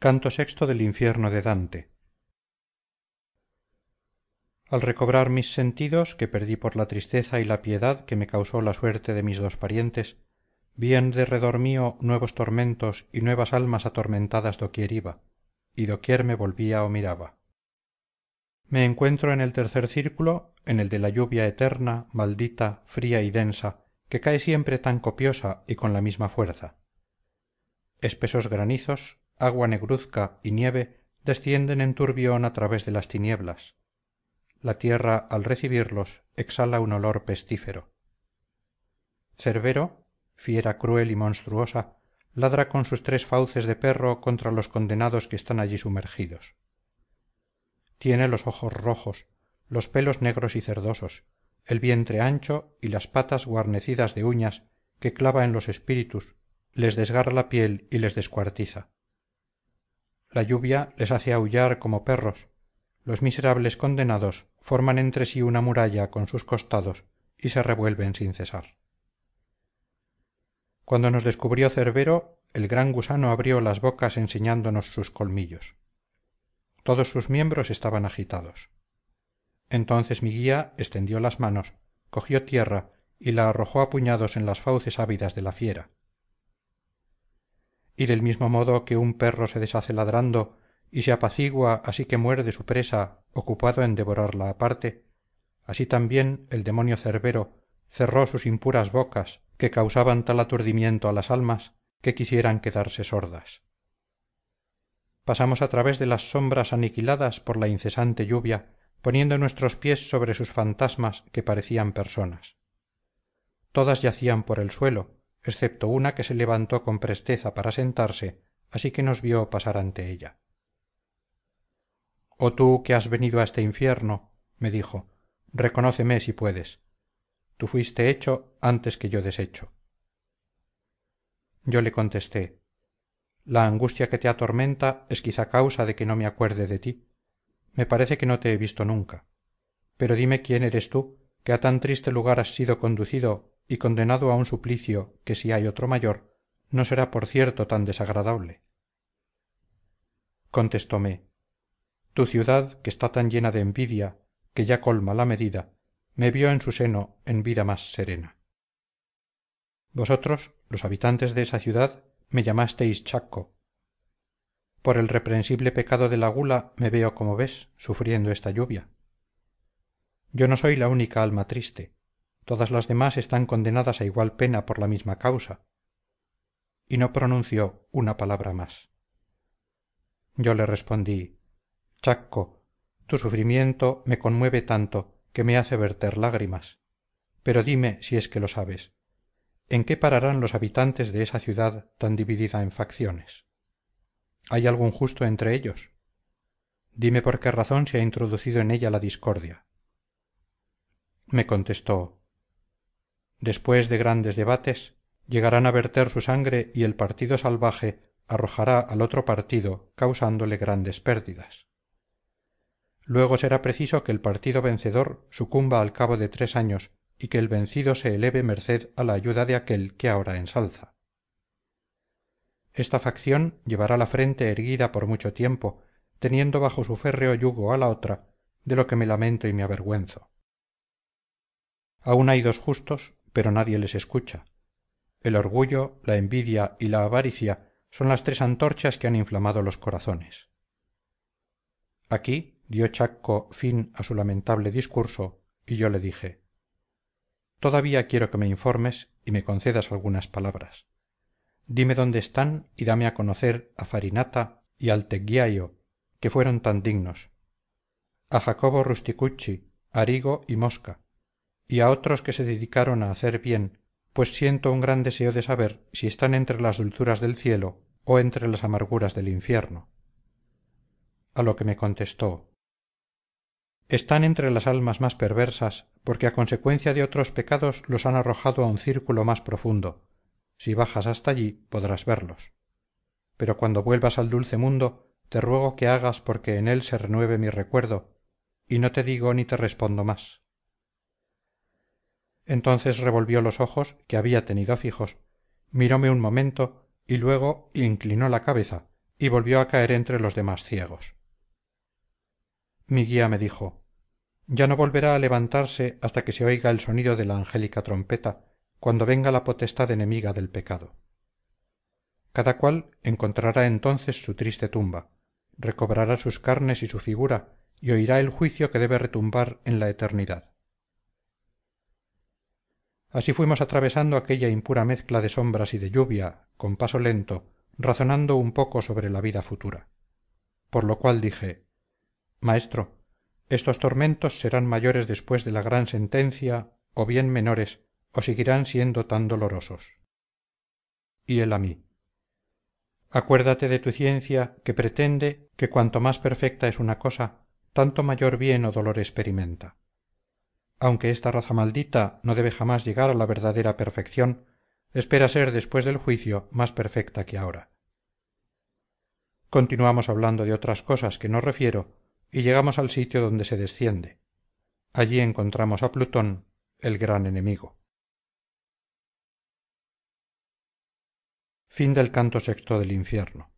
canto sexto del infierno de dante. Al recobrar mis sentidos que perdí por la tristeza y la piedad que me causó la suerte de mis dos parientes vi en derredor mío nuevos tormentos y nuevas almas atormentadas doquier iba y doquier me volvía o miraba. Me encuentro en el tercer círculo en el de la lluvia eterna maldita fría y densa que cae siempre tan copiosa y con la misma fuerza. Espesos granizos agua negruzca y nieve descienden en turbión a través de las tinieblas. La tierra al recibirlos exhala un olor pestífero. Cerbero fiera cruel y monstruosa ladra con sus tres fauces de perro contra los condenados que están allí sumergidos. Tiene los ojos rojos los pelos negros y cerdosos el vientre ancho y las patas guarnecidas de uñas que clava en los espíritus les desgarra la piel y les descuartiza la lluvia les hace aullar como perros. Los miserables condenados forman entre sí una muralla con sus costados y se revuelven sin cesar. Cuando nos descubrió cerbero el gran gusano abrió las bocas enseñándonos sus colmillos. Todos sus miembros estaban agitados. Entonces mi guía extendió las manos cogió tierra y la arrojó a puñados en las fauces ávidas de la fiera y del mismo modo que un perro se deshace ladrando y se apacigua así que muerde su presa ocupado en devorarla aparte así también el demonio cerbero cerró sus impuras bocas que causaban tal aturdimiento a las almas que quisieran quedarse sordas. Pasamos a través de las sombras aniquiladas por la incesante lluvia poniendo nuestros pies sobre sus fantasmas que parecían personas. Todas yacían por el suelo excepto una que se levantó con presteza para sentarse así que nos vio pasar ante ella. Oh tú que has venido a este infierno me dijo reconóceme si puedes. Tú fuiste hecho antes que yo deshecho yo le contesté la angustia que te atormenta es quizá causa de que no me acuerde de ti. Me parece que no te he visto nunca. Pero dime quién eres tú que a tan triste lugar has sido conducido y condenado a un suplicio que si hay otro mayor no será por cierto tan desagradable. Contestóme tu ciudad que está tan llena de envidia que ya colma la medida me vio en su seno en vida más serena. Vosotros los habitantes de esa ciudad me llamasteis chacco por el reprensible pecado de la gula me veo como ves sufriendo esta lluvia. Yo no soy la única alma triste todas las demás están condenadas a igual pena por la misma causa. Y no pronunció una palabra más. Yo le respondí chacco tu sufrimiento me conmueve tanto que me hace verter lágrimas. Pero dime si es que lo sabes. En qué pararán los habitantes de esa ciudad tan dividida en facciones hay algún justo entre ellos dime por qué razón se ha introducido en ella la discordia. Me contestó después de grandes debates llegarán a verter su sangre y el partido salvaje arrojará al otro partido causándole grandes pérdidas. Luego será preciso que el partido vencedor sucumba al cabo de tres años y que el vencido se eleve merced a la ayuda de aquel que ahora ensalza. Esta facción llevará la frente erguida por mucho tiempo teniendo bajo su férreo yugo a la otra de lo que me lamento y me avergüenzo. Aún hay dos justos pero nadie les escucha. El orgullo la envidia y la avaricia son las tres antorchas que han inflamado los corazones. Aquí dio chacco fin a su lamentable discurso y yo le dije todavía quiero que me informes y me concedas algunas palabras. Dime dónde están y dame a conocer a farinata y al tegghiajo que fueron tan dignos. A jacobo rusticucci arigo y mosca y a otros que se dedicaron a hacer bien pues siento un gran deseo de saber si están entre las dulzuras del cielo o entre las amarguras del infierno. A lo que me contestó están entre las almas más perversas porque a consecuencia de otros pecados los han arrojado a un círculo más profundo. Si bajas hasta allí podrás verlos. Pero cuando vuelvas al dulce mundo te ruego que hagas porque en él se renueve mi recuerdo y no te digo ni te respondo más entonces revolvió los ojos que había tenido fijos miróme un momento y luego inclinó la cabeza y volvió a caer entre los demás ciegos. Mi guía me dijo ya no volverá a levantarse hasta que se oiga el sonido de la angélica trompeta cuando venga la potestad enemiga del pecado. Cada cual encontrará entonces su triste tumba recobrará sus carnes y su figura y oirá el juicio que debe retumbar en la eternidad así fuimos atravesando aquella impura mezcla de sombras y de lluvia con paso lento razonando un poco sobre la vida futura. Por lo cual dije maestro estos tormentos serán mayores después de la gran sentencia o bien menores o seguirán siendo tan dolorosos y él a mí acuérdate de tu ciencia que pretende que cuanto más perfecta es una cosa tanto mayor bien o dolor experimenta aunque esta raza maldita no debe jamás llegar a la verdadera perfección espera ser después del juicio más perfecta que ahora. Continuamos hablando de otras cosas que no refiero y llegamos al sitio donde se desciende. Allí encontramos a plutón el gran enemigo. Canto del infierno